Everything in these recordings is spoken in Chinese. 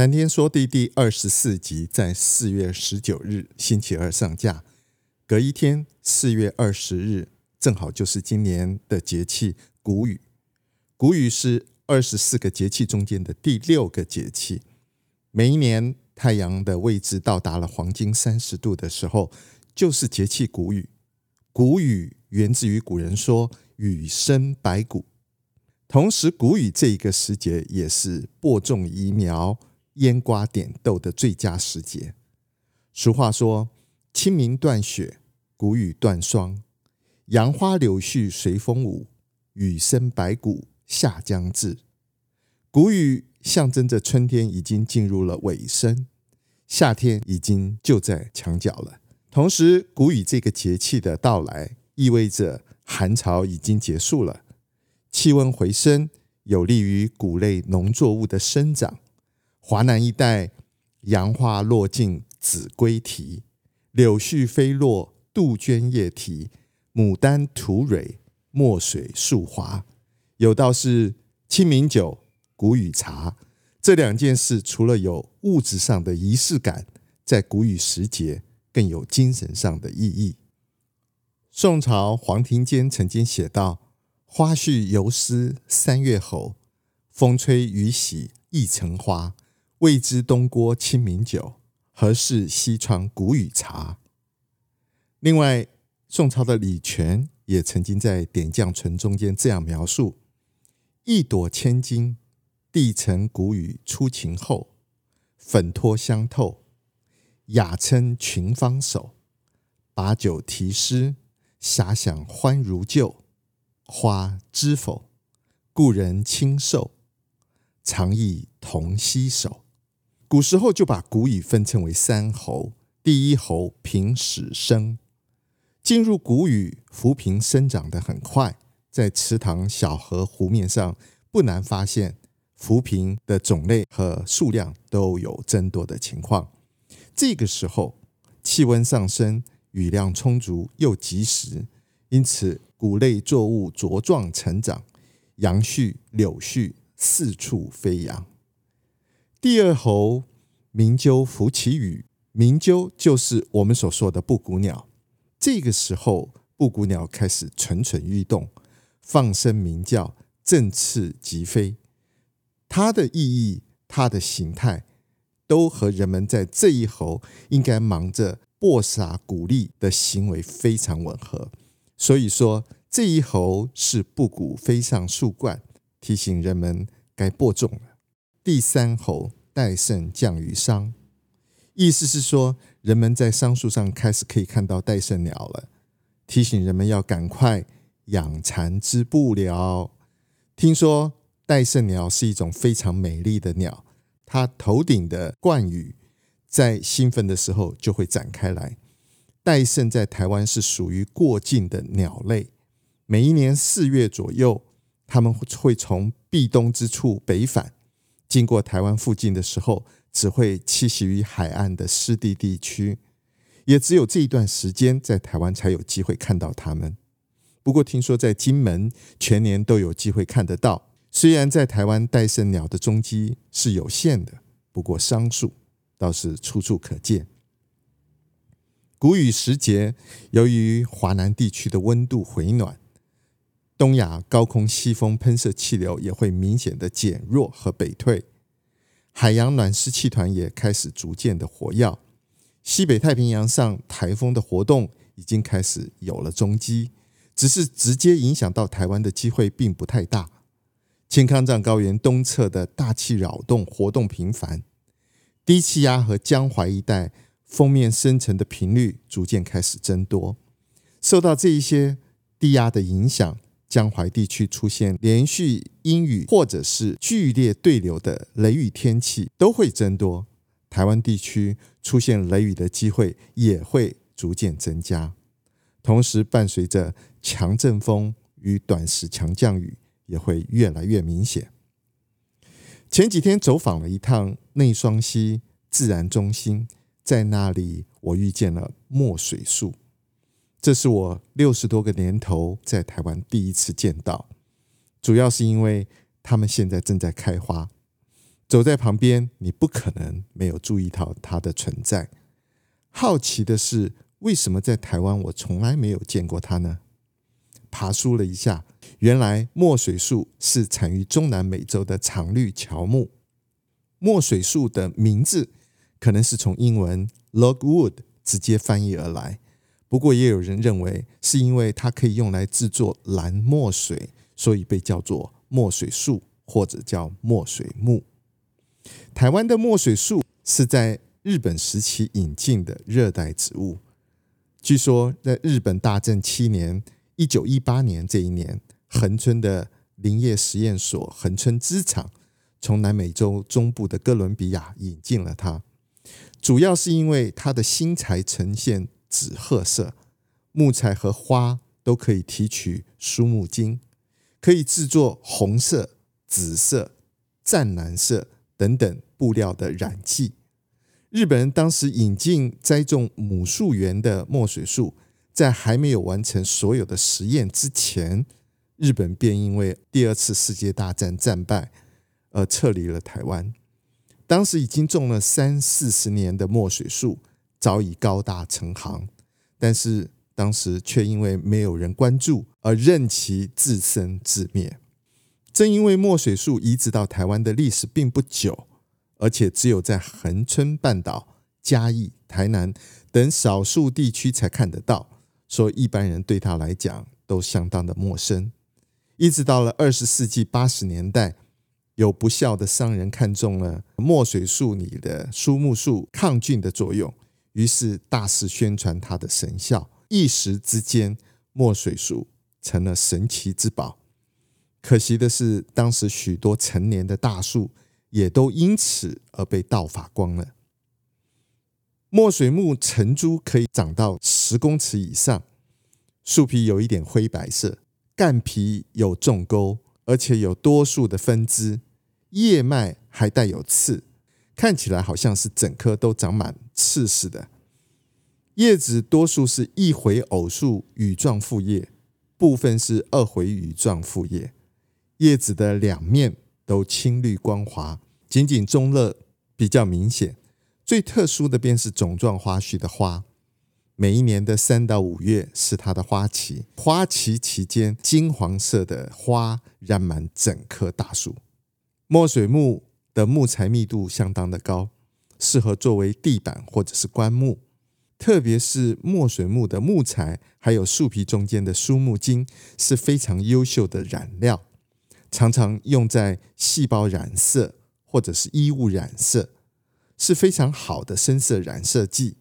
谈天说地第二十四集在四月十九日星期二上架，隔一天四月二十日，正好就是今年的节气谷雨。谷雨是二十四个节气中间的第六个节气。每一年太阳的位置到达了黄金三十度的时候，就是节气谷雨。谷雨源自于古人说“雨生百谷”，同时谷雨这一个时节也是播种移苗。腌瓜点豆的最佳时节。俗话说：“清明断雪，谷雨断霜。杨花柳絮随风舞，雨生百谷夏将至。”谷雨象征着春天已经进入了尾声，夏天已经就在墙角了。同时，谷雨这个节气的到来，意味着寒潮已经结束了，气温回升，有利于谷类农作物的生长。华南一带，杨花落尽子规啼，柳絮飞落杜鹃叶啼，牡丹吐蕊墨水树华。有道是清明酒、谷雨茶这两件事，除了有物质上的仪式感，在谷雨时节更有精神上的意义。宋朝黄庭坚曾经写道：“花絮犹思三月侯，风吹雨洗一城花。”未知东郭清明酒，何事西窗谷雨茶？另外，宋朝的李全也曾经在《点绛唇》中间这样描述：“一朵千金，地成谷雨初晴后，粉脱香透，雅称群芳首。把酒题诗，遐想欢如旧。花知否？故人清瘦，常忆同携手。”古时候就把谷雨分称为三候，第一候平始生，进入谷雨，浮萍生长得很快，在池塘、小河、湖面上不难发现浮萍的种类和数量都有增多的情况。这个时候气温上升，雨量充足又及时，因此谷类作物茁壮成长，杨絮、柳絮四处飞扬。第二候，鸣鸠拂其羽，鸣鸠就是我们所说的布谷鸟。这个时候，布谷鸟开始蠢蠢欲动，放声鸣叫，振翅疾飞。它的意义、它的形态，都和人们在这一候应该忙着播撒谷粒的行为非常吻合。所以说，这一候是布谷飞上树冠，提醒人们该播种了。第三候，戴胜降于桑，意思是说，人们在桑树上开始可以看到戴胜鸟了，提醒人们要赶快养蚕织布了。听说戴胜鸟是一种非常美丽的鸟，它头顶的冠羽在兴奋的时候就会展开来。戴胜在台湾是属于过境的鸟类，每一年四月左右，它们会从避冬之处北返。经过台湾附近的时候，只会栖息于海岸的湿地地区，也只有这一段时间在台湾才有机会看到它们。不过听说在金门全年都有机会看得到。虽然在台湾戴胜鸟的踪迹是有限的，不过桑树倒是处处可见。谷雨时节，由于华南地区的温度回暖。东亚高空西风喷射气流也会明显的减弱和北退，海洋暖湿气团也开始逐渐的活跃，西北太平洋上台风的活动已经开始有了踪迹，只是直接影响到台湾的机会并不太大。青康藏高原东侧的大气扰动活动频繁，低气压和江淮一带锋面生成的频率逐渐开始增多，受到这一些低压的影响。江淮地区出现连续阴雨或者是剧烈对流的雷雨天气都会增多，台湾地区出现雷雨的机会也会逐渐增加。同时，伴随着强阵风与短时强降雨也会越来越明显。前几天走访了一趟内双溪自然中心，在那里我遇见了墨水树。这是我六十多个年头在台湾第一次见到，主要是因为它们现在正在开花。走在旁边，你不可能没有注意到它的存在。好奇的是，为什么在台湾我从来没有见过它呢？爬梳了一下，原来墨水树是产于中南美洲的常绿乔木。墨水树的名字可能是从英文 logwood 直接翻译而来。不过，也有人认为是因为它可以用来制作蓝墨水，所以被叫做墨水树或者叫墨水木。台湾的墨水树是在日本时期引进的热带植物。据说，在日本大正七年（一九一八年）这一年，恒春的林业实验所恒春织厂从南美洲中部的哥伦比亚引进了它，主要是因为它的新材呈现。紫褐色木材和花都可以提取苏木精，可以制作红色、紫色、湛蓝色等等布料的染剂。日本人当时引进栽种母树园的墨水树，在还没有完成所有的实验之前，日本便因为第二次世界大战战败而撤离了台湾。当时已经种了三四十年的墨水树。早已高大成行，但是当时却因为没有人关注而任其自生自灭。正因为墨水树移植到台湾的历史并不久，而且只有在恒春半岛、嘉义、台南等少数地区才看得到，所以一般人对它来讲都相当的陌生。一直到了二十世纪八十年代，有不肖的商人看中了墨水树里的苏木树抗菌的作用。于是大肆宣传它的神效，一时之间，墨水树成了神奇之宝。可惜的是，当时许多成年的大树也都因此而被盗伐光了。墨水木成株可以长到十公尺以上，树皮有一点灰白色，干皮有纵沟，而且有多数的分支，叶脉还带有刺。看起来好像是整棵都长满刺似的，叶子多数是一回偶数羽状复叶，部分是二回羽状复叶。叶子的两面都青绿光滑，仅仅中肋比较明显。最特殊的便是种状花序的花，每一年的三到五月是它的花期，花期期间金黄色的花染满整棵大树。墨水木。的木材密度相当的高，适合作为地板或者是棺木。特别是墨水木的木材，还有树皮中间的苏木精是非常优秀的染料，常常用在细胞染色或者是衣物染色，是非常好的深色染色剂。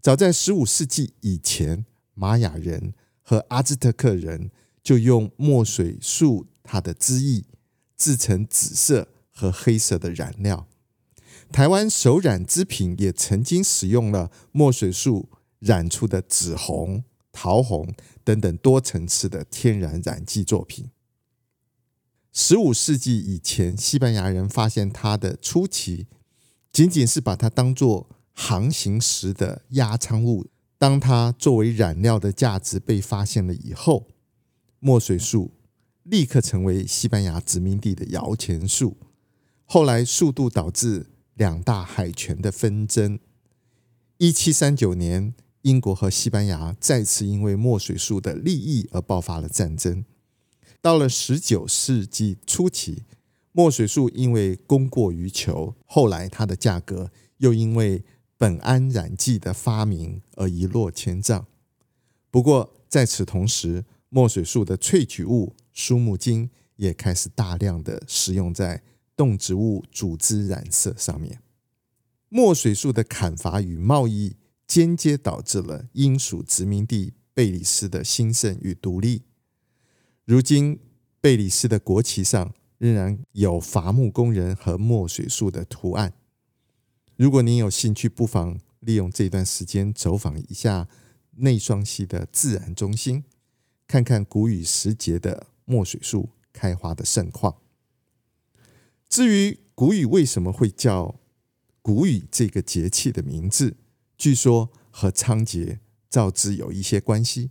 早在十五世纪以前，玛雅人和阿兹特克人就用墨水树它的汁液制成紫色。和黑色的染料，台湾手染织品也曾经使用了墨水树染出的紫红、桃红等等多层次的天然染剂作品。十五世纪以前，西班牙人发现它的初期，仅仅是把它当作航行时的压舱物。当它作为染料的价值被发现了以后，墨水树立刻成为西班牙殖民地的摇钱树。后来，速度导致两大海权的纷争。一七三九年，英国和西班牙再次因为墨水树的利益而爆发了战争。到了十九世纪初期，墨水树因为供过于求，后来它的价格又因为苯胺染剂的发明而一落千丈。不过，在此同时，墨水树的萃取物苏木精也开始大量的使用在。动植物组织染色上面，墨水树的砍伐与贸易间接导致了英属殖民地贝里斯的兴盛与独立。如今贝里斯的国旗上仍然有伐木工人和墨水树的图案。如果您有兴趣，不妨利用这段时间走访一下内双溪的自然中心，看看谷雨时节的墨水树开花的盛况。至于谷雨为什么会叫谷雨这个节气的名字，据说和仓颉造字有一些关系。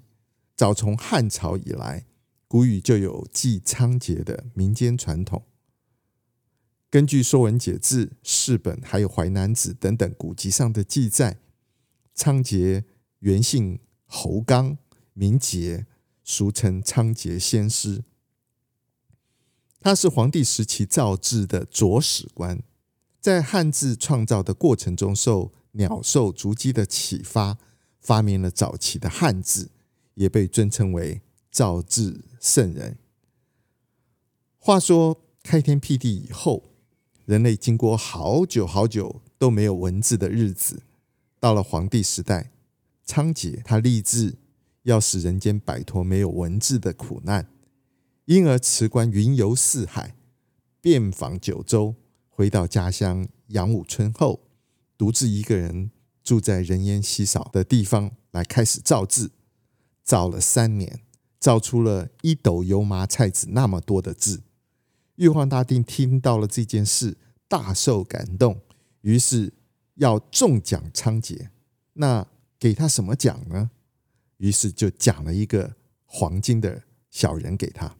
早从汉朝以来，谷雨就有祭仓颉的民间传统。根据《说文解字》《释本》还有《淮南子》等等古籍上的记载，仓颉原姓侯刚，名节，俗称仓颉先师。他是黄帝时期造字的左史官，在汉字创造的过程中，受鸟兽足迹的启发，发明了早期的汉字。也被尊称为造字圣人。话说开天辟地以后，人类经过好久好久都没有文字的日子，到了黄帝时代，仓颉他立志要使人间摆脱没有文字的苦难，因而辞官云游四海，遍访九州，回到家乡杨武村后，独自一个人住在人烟稀少的地方，来开始造字。造了三年，造出了一斗油麻菜籽那么多的字。玉皇大帝听到了这件事，大受感动，于是要重奖仓颉。那给他什么奖呢？于是就奖了一个黄金的小人给他。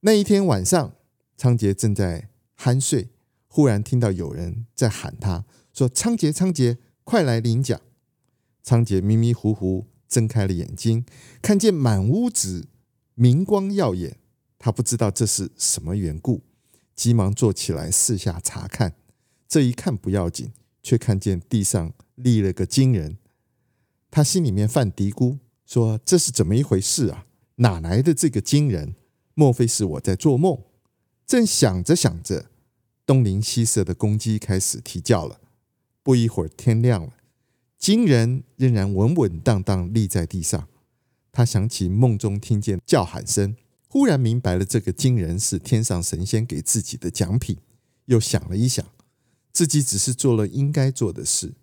那一天晚上，仓颉正在酣睡，忽然听到有人在喊他，说：“仓颉，仓颉，快来领奖！”仓颉迷迷糊糊。睁开了眼睛，看见满屋子明光耀眼，他不知道这是什么缘故，急忙坐起来四下查看。这一看不要紧，却看见地上立了个金人。他心里面犯嘀咕，说：“这是怎么一回事啊？哪来的这个金人？莫非是我在做梦？”正想着想着，东邻西舍的公鸡开始啼叫了。不一会儿，天亮了。金人仍然稳稳当当立在地上，他想起梦中听见叫喊声，忽然明白了这个金人是天上神仙给自己的奖品。又想了一想，自己只是做了应该做的事，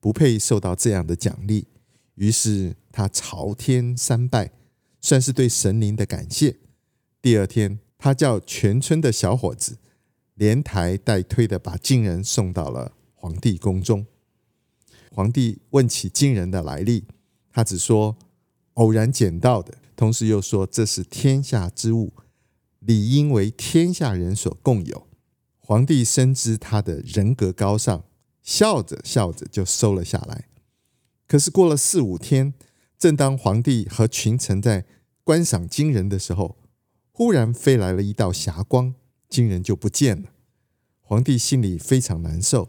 不配受到这样的奖励。于是他朝天三拜，算是对神灵的感谢。第二天，他叫全村的小伙子连抬带推的把金人送到了皇帝宫中。皇帝问起金人的来历，他只说偶然捡到的，同时又说这是天下之物，理应为天下人所共有。皇帝深知他的人格高尚，笑着笑着就收了下来。可是过了四五天，正当皇帝和群臣在观赏金人的时候，忽然飞来了一道霞光，金人就不见了。皇帝心里非常难受。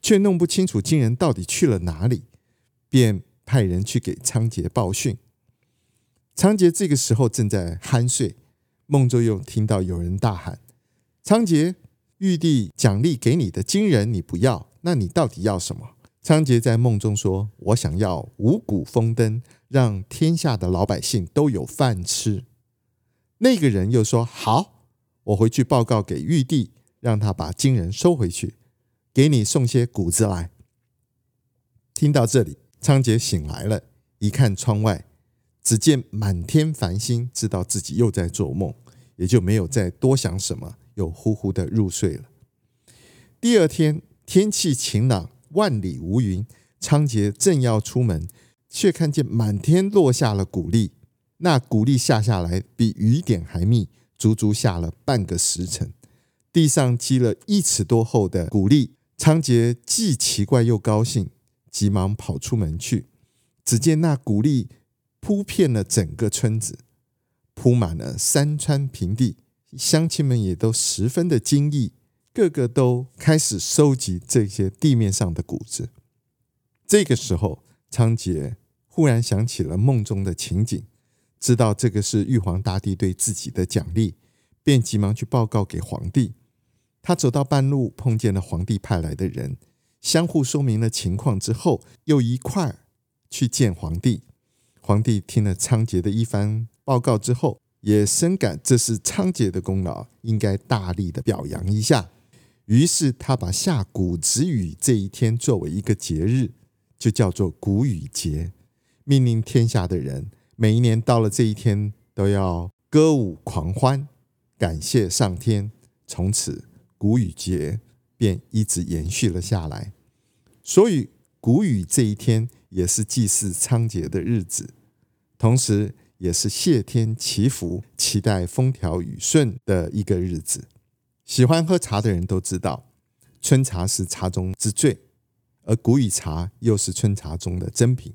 却弄不清楚金人到底去了哪里，便派人去给仓颉报讯。仓颉这个时候正在酣睡，梦中又听到有人大喊：“仓颉，玉帝奖励给你的金人你不要，那你到底要什么？”仓颉在梦中说：“我想要五谷丰登，让天下的老百姓都有饭吃。”那个人又说：“好，我回去报告给玉帝，让他把金人收回去。”给你送些谷子来。听到这里，仓颉醒来了，一看窗外，只见满天繁星，知道自己又在做梦，也就没有再多想什么，又呼呼的入睡了。第二天天气晴朗，万里无云，仓颉正要出门，却看见满天落下了谷粒，那谷粒下下来比雨点还密，足足下了半个时辰，地上积了一尺多厚的谷粒。仓颉既奇怪又高兴，急忙跑出门去。只见那谷粒铺遍了整个村子，铺满了山川平地，乡亲们也都十分的惊异，个个都开始收集这些地面上的谷子。这个时候，仓颉忽然想起了梦中的情景，知道这个是玉皇大帝对自己的奖励，便急忙去报告给皇帝。他走到半路，碰见了皇帝派来的人，相互说明了情况之后，又一块儿去见皇帝。皇帝听了仓颉的一番报告之后，也深感这是仓颉的功劳，应该大力的表扬一下。于是他把下谷子雨这一天作为一个节日，就叫做谷雨节，命令天下的人每一年到了这一天都要歌舞狂欢，感谢上天。从此谷雨节便一直延续了下来。所以谷雨这一天也是祭祀仓颉的日子，同时也是谢天祈福、期待风调雨顺的一个日子。喜欢喝茶的人都知道，春茶是茶中之最，而谷雨茶又是春茶中的珍品。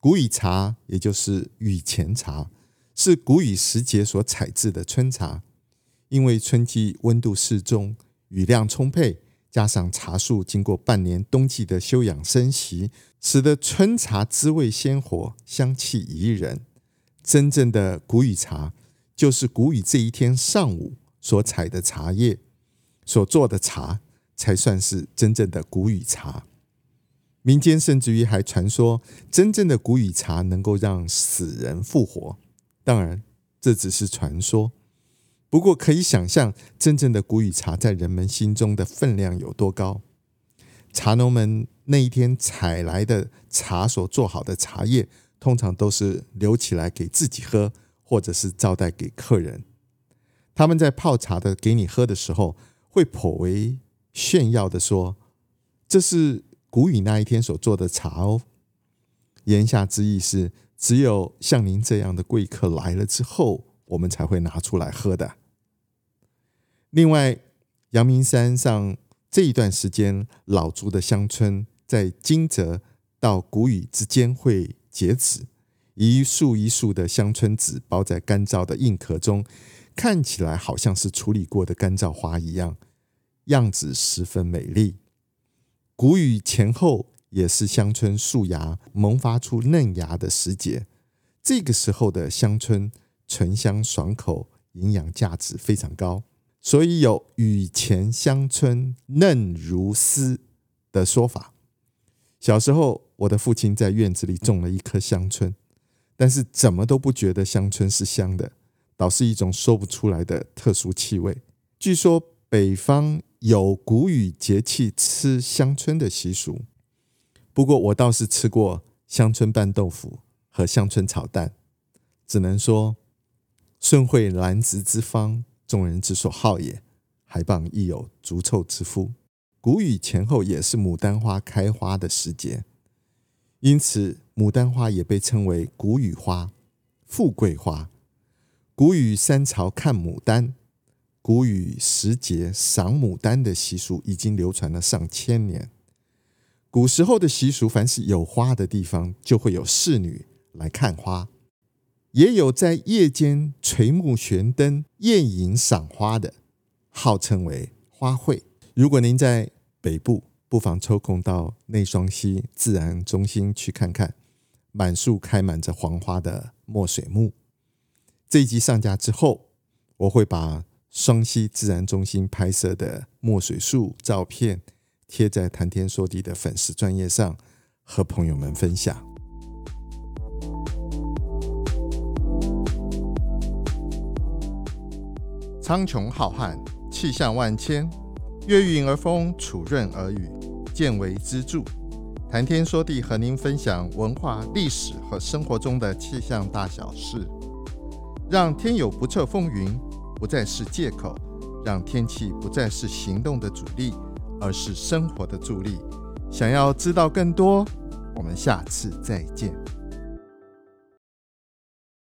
谷雨茶也就是雨前茶，是谷雨时节所采制的春茶。因为春季温度适中，雨量充沛，加上茶树经过半年冬季的休养生息，使得春茶滋味鲜活，香气宜人。真正的谷雨茶，就是谷雨这一天上午。所采的茶叶，所做的茶，才算是真正的谷雨茶。民间甚至于还传说，真正的谷雨茶能够让死人复活。当然，这只是传说。不过，可以想象，真正的谷雨茶在人们心中的分量有多高。茶农们那一天采来的茶所做好的茶叶，通常都是留起来给自己喝，或者是招待给客人。他们在泡茶的给你喝的时候，会颇为炫耀的说：“这是谷雨那一天所做的茶哦。”言下之意是，只有像您这样的贵客来了之后，我们才会拿出来喝的。另外，阳明山上这一段时间，老竹的香椿在惊蛰到谷雨之间会结籽，一束一束的香椿籽包在干燥的硬壳中。看起来好像是处理过的干燥花一样，样子十分美丽。谷雨前后也是香椿树芽萌发出嫩芽的时节，这个时候的香椿醇香爽口，营养价值非常高，所以有“雨前香椿嫩如丝”的说法。小时候，我的父亲在院子里种了一棵香椿，但是怎么都不觉得香椿是香的。倒是一种说不出来的特殊气味。据说北方有谷雨节气吃香椿的习俗，不过我倒是吃过香椿拌豆腐和香椿炒蛋，只能说顺惠兰植之方，众人之所好也。还傍亦有足臭之夫。谷雨前后也是牡丹花开花的时节，因此牡丹花也被称为谷雨花、富贵花。谷雨三朝看牡丹，谷雨时节赏牡丹的习俗已经流传了上千年。古时候的习俗，凡是有花的地方，就会有侍女来看花，也有在夜间垂目悬灯宴饮赏花的，号称为花会。如果您在北部，不妨抽空到内双溪自然中心去看看，满树开满着黄花的墨水木。这一集上架之后，我会把双溪自然中心拍摄的墨水树照片贴在谈天说地的粉丝专业上，和朋友们分享。苍穹浩瀚，气象万千，月晕而风，础润而雨，见微知著。谈天说地，和您分享文化、历史和生活中的气象大小事。让天有不测风云不再是借口，让天气不再是行动的阻力，而是生活的助力。想要知道更多，我们下次再见。